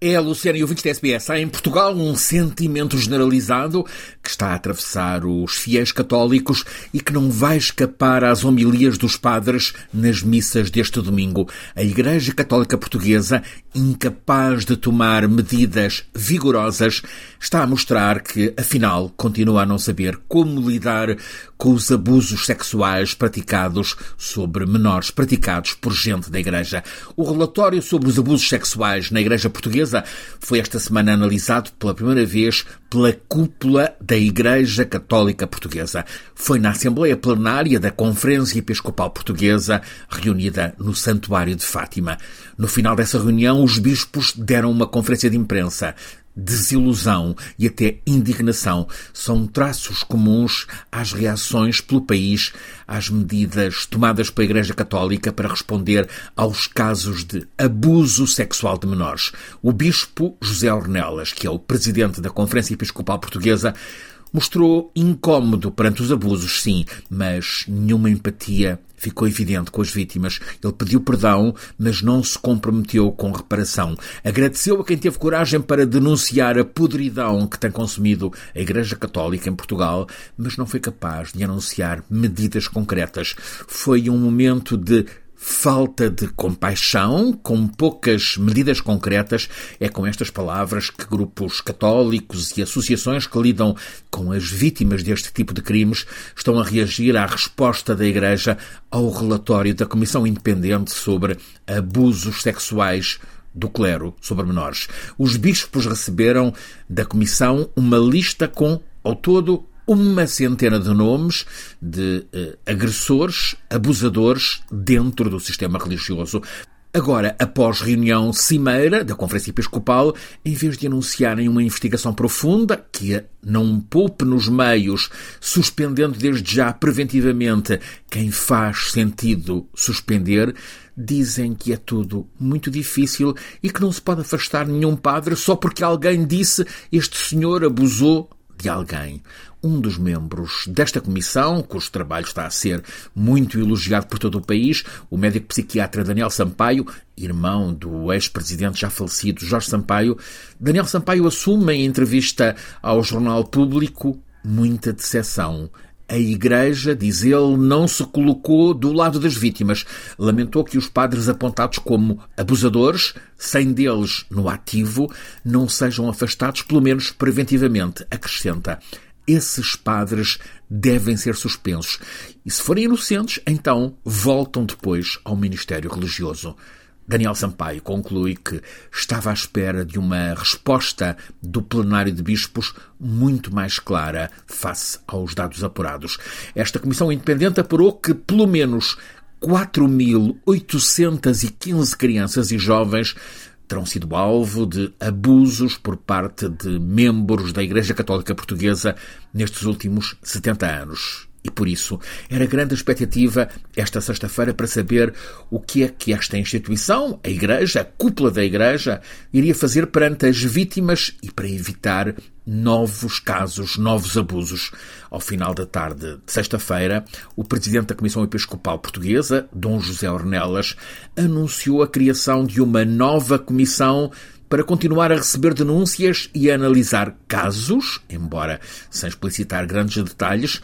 É, Luciana e ouvintes da SBS. Há em Portugal um sentimento generalizado que está a atravessar os fiéis católicos e que não vai escapar às homilias dos padres nas missas deste domingo. A Igreja Católica Portuguesa, incapaz de tomar medidas vigorosas, está a mostrar que, afinal, continua a não saber como lidar com os abusos sexuais praticados sobre menores, praticados por gente da Igreja. O relatório sobre os abusos sexuais na Igreja Portuguesa portuguesa foi esta semana analisado pela primeira vez pela cúpula da Igreja Católica Portuguesa. Foi na Assembleia Plenária da Conferência Episcopal Portuguesa, reunida no Santuário de Fátima. No final dessa reunião, os bispos deram uma conferência de imprensa desilusão e até indignação são traços comuns às reações pelo país às medidas tomadas pela Igreja Católica para responder aos casos de abuso sexual de menores. O bispo José Ornelas, que é o presidente da Conferência Episcopal Portuguesa, Mostrou incómodo perante os abusos, sim, mas nenhuma empatia ficou evidente com as vítimas. Ele pediu perdão, mas não se comprometeu com reparação. Agradeceu a quem teve coragem para denunciar a podridão que tem consumido a Igreja Católica em Portugal, mas não foi capaz de anunciar medidas concretas. Foi um momento de falta de compaixão, com poucas medidas concretas, é com estas palavras que grupos católicos e associações que lidam com as vítimas deste tipo de crimes estão a reagir à resposta da Igreja ao relatório da Comissão Independente sobre abusos sexuais do clero sobre menores. Os bispos receberam da Comissão uma lista com, ao todo, uma centena de nomes de uh, agressores, abusadores dentro do sistema religioso. Agora, após reunião cimeira da Conferência Episcopal, em vez de anunciarem uma investigação profunda, que não poupe nos meios, suspendendo desde já preventivamente quem faz sentido suspender, dizem que é tudo muito difícil e que não se pode afastar nenhum padre só porque alguém disse este senhor abusou de alguém. Um dos membros desta comissão, cujo trabalho está a ser muito elogiado por todo o país, o médico psiquiatra Daniel Sampaio, irmão do ex-presidente já falecido Jorge Sampaio, Daniel Sampaio assume em entrevista ao Jornal Público muita decepção a Igreja, diz ele, não se colocou do lado das vítimas. Lamentou que os padres apontados como abusadores, sem deles no ativo, não sejam afastados, pelo menos preventivamente. Acrescenta: esses padres devem ser suspensos. E se forem inocentes, então voltam depois ao ministério religioso. Daniel Sampaio conclui que estava à espera de uma resposta do plenário de bispos muito mais clara face aos dados apurados. Esta comissão independente apurou que pelo menos 4.815 crianças e jovens terão sido alvo de abusos por parte de membros da Igreja Católica Portuguesa nestes últimos 70 anos. E por isso era grande expectativa esta sexta-feira para saber o que é que esta instituição, a Igreja, a cúpula da Igreja, iria fazer perante as vítimas e para evitar novos casos, novos abusos. Ao final da tarde de sexta-feira, o presidente da Comissão Episcopal Portuguesa, Dom José Ornelas, anunciou a criação de uma nova comissão para continuar a receber denúncias e a analisar casos, embora sem explicitar grandes detalhes,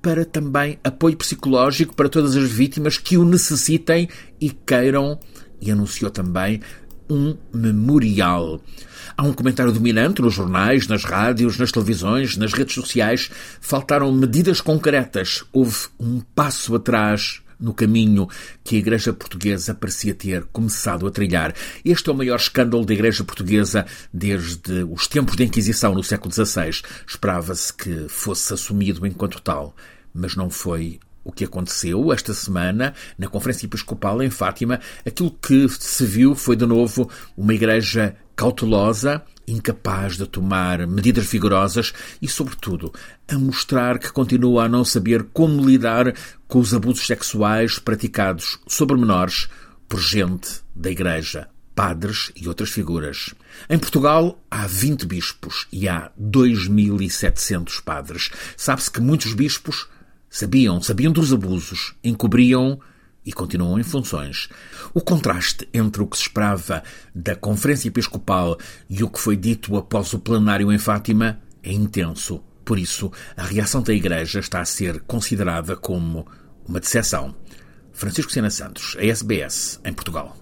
para também apoio psicológico para todas as vítimas que o necessitem e queiram, e anunciou também um memorial. Há um comentário dominante nos jornais, nas rádios, nas televisões, nas redes sociais. Faltaram medidas concretas. Houve um passo atrás no caminho que a Igreja Portuguesa parecia ter começado a trilhar. Este é o maior escândalo da Igreja Portuguesa desde os tempos da Inquisição no século XVI. Esperava-se que fosse assumido enquanto tal, mas não foi o que aconteceu esta semana na Conferência Episcopal em Fátima. Aquilo que se viu foi de novo uma igreja cautelosa, incapaz de tomar medidas vigorosas e, sobretudo, a mostrar que continua a não saber como lidar com os abusos sexuais praticados sobre menores por gente da Igreja, padres e outras figuras. Em Portugal há 20 bispos e há 2.700 padres. Sabe-se que muitos bispos sabiam, sabiam dos abusos, encobriam e continuam em funções. O contraste entre o que se esperava da Conferência Episcopal e o que foi dito após o plenário em Fátima é intenso. Por isso, a reação da Igreja está a ser considerada como uma decepção. Francisco Sena Santos, a SBS, em Portugal.